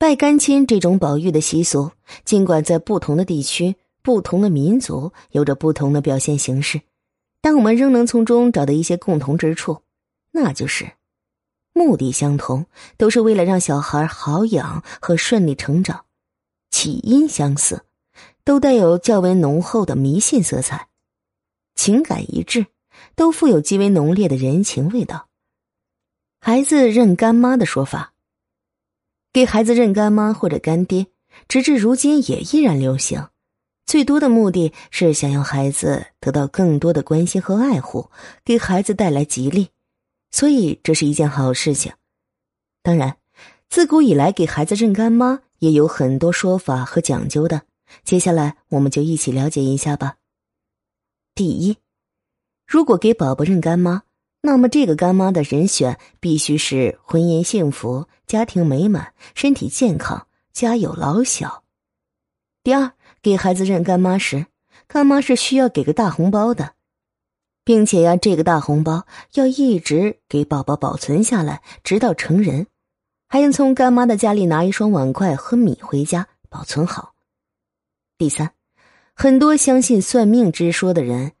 拜干亲这种保育的习俗，尽管在不同的地区、不同的民族有着不同的表现形式，但我们仍能从中找到一些共同之处，那就是目的相同，都是为了让小孩好养和顺利成长；起因相似，都带有较为浓厚的迷信色彩；情感一致，都富有极为浓烈的人情味道。孩子认干妈的说法。给孩子认干妈或者干爹，直至如今也依然流行。最多的目的是想要孩子得到更多的关心和爱护，给孩子带来吉利，所以这是一件好事情。当然，自古以来给孩子认干妈也有很多说法和讲究的。接下来，我们就一起了解一下吧。第一，如果给宝宝认干妈。那么，这个干妈的人选必须是婚姻幸福、家庭美满、身体健康、家有老小。第二，给孩子认干妈时，干妈是需要给个大红包的，并且呀，这个大红包要一直给宝宝保存下来，直到成人，还应从干妈的家里拿一双碗筷和米回家保存好。第三，很多相信算命之说的人。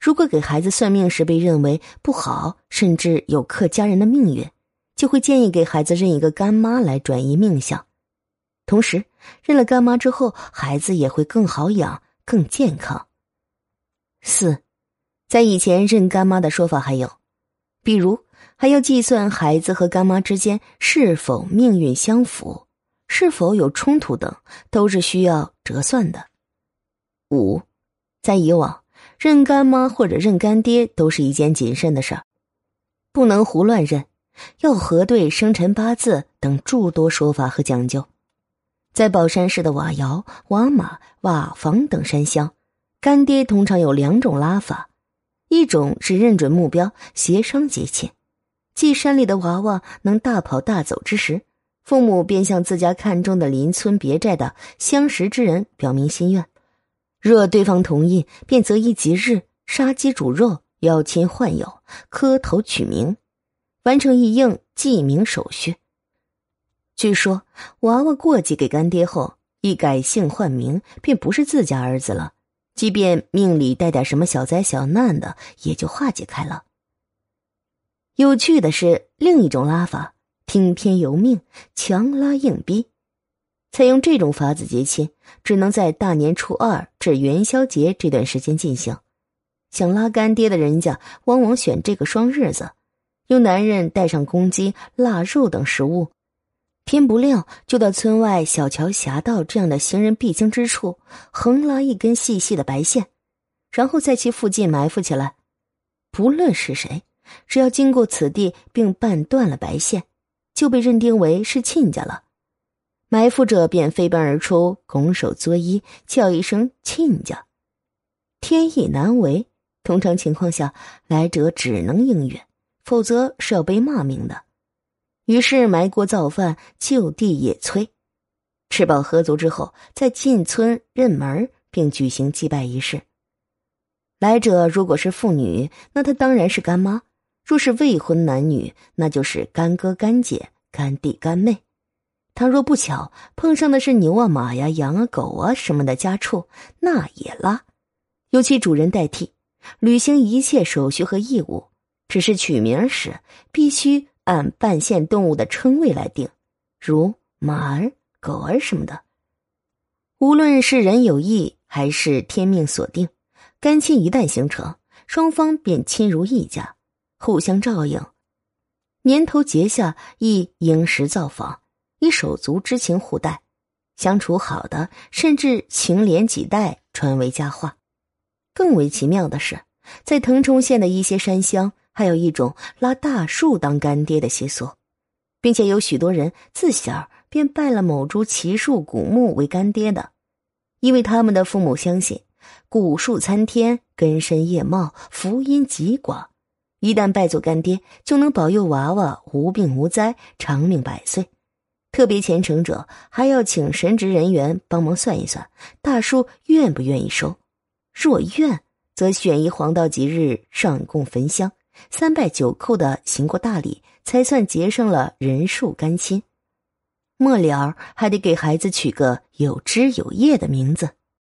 如果给孩子算命时被认为不好，甚至有克家人的命运，就会建议给孩子认一个干妈来转移命相。同时，认了干妈之后，孩子也会更好养、更健康。四，在以前认干妈的说法还有，比如还要计算孩子和干妈之间是否命运相符，是否有冲突等，都是需要折算的。五，在以往。认干妈或者认干爹都是一件谨慎的事儿，不能胡乱认，要核对生辰八字等诸多说法和讲究。在宝山市的瓦窑、瓦马、瓦房等山乡，干爹通常有两种拉法：一种是认准目标，协商结亲，即山里的娃娃能大跑大走之时，父母便向自家看中的邻村别寨的相识之人表明心愿。若对方同意，便择一吉日杀鸡煮肉，邀亲唤友，磕头取名，完成一应记名手续。据说娃娃过继给干爹后，一改姓换名，便不是自家儿子了。即便命里带点什么小灾小难的，也就化解开了。有趣的是，另一种拉法，听天由命，强拉硬逼。采用这种法子结亲，只能在大年初二至元宵节这段时间进行。想拉干爹的人家，往往选这个双日子，由男人带上公鸡、腊肉等食物，天不亮就到村外小桥峡道这样的行人必经之处，横拉一根细细的白线，然后在其附近埋伏起来。不论是谁，只要经过此地并绊断了白线，就被认定为是亲家了。埋伏者便飞奔而出，拱手作揖，叫一声“亲家”。天意难违，通常情况下，来者只能应允，否则是要被骂名的。于是埋锅造饭，就地野炊，吃饱喝足之后，再进村认门，并举行祭拜仪式。来者如果是妇女，那她当然是干妈；若是未婚男女，那就是干哥、干姐、干弟、干妹。倘若不巧碰上的是牛啊、马呀、羊啊、狗啊什么的家畜，那也拉，由其主人代替，履行一切手续和义务。只是取名时必须按半线动物的称谓来定，如马儿、狗儿什么的。无论是人有意还是天命所定，干亲一旦形成，双方便亲如一家，互相照应。年头结下亦应时造访。以手足之情互待，相处好的，甚至情连几代，传为佳话。更为奇妙的是，在腾冲县的一些山乡，还有一种拉大树当干爹的习俗，并且有许多人自小便拜了某株奇树古木为干爹的，因为他们的父母相信古树参天，根深叶茂，福荫极广，一旦拜做干爹，就能保佑娃娃无病无灾，长命百岁。特别虔诚者还要请神职人员帮忙算一算，大叔愿不愿意收？若愿，则选一黄道吉日上供焚香，三拜九叩的行过大礼，才算结上了人数干亲。末了还得给孩子取个有枝有叶的名字。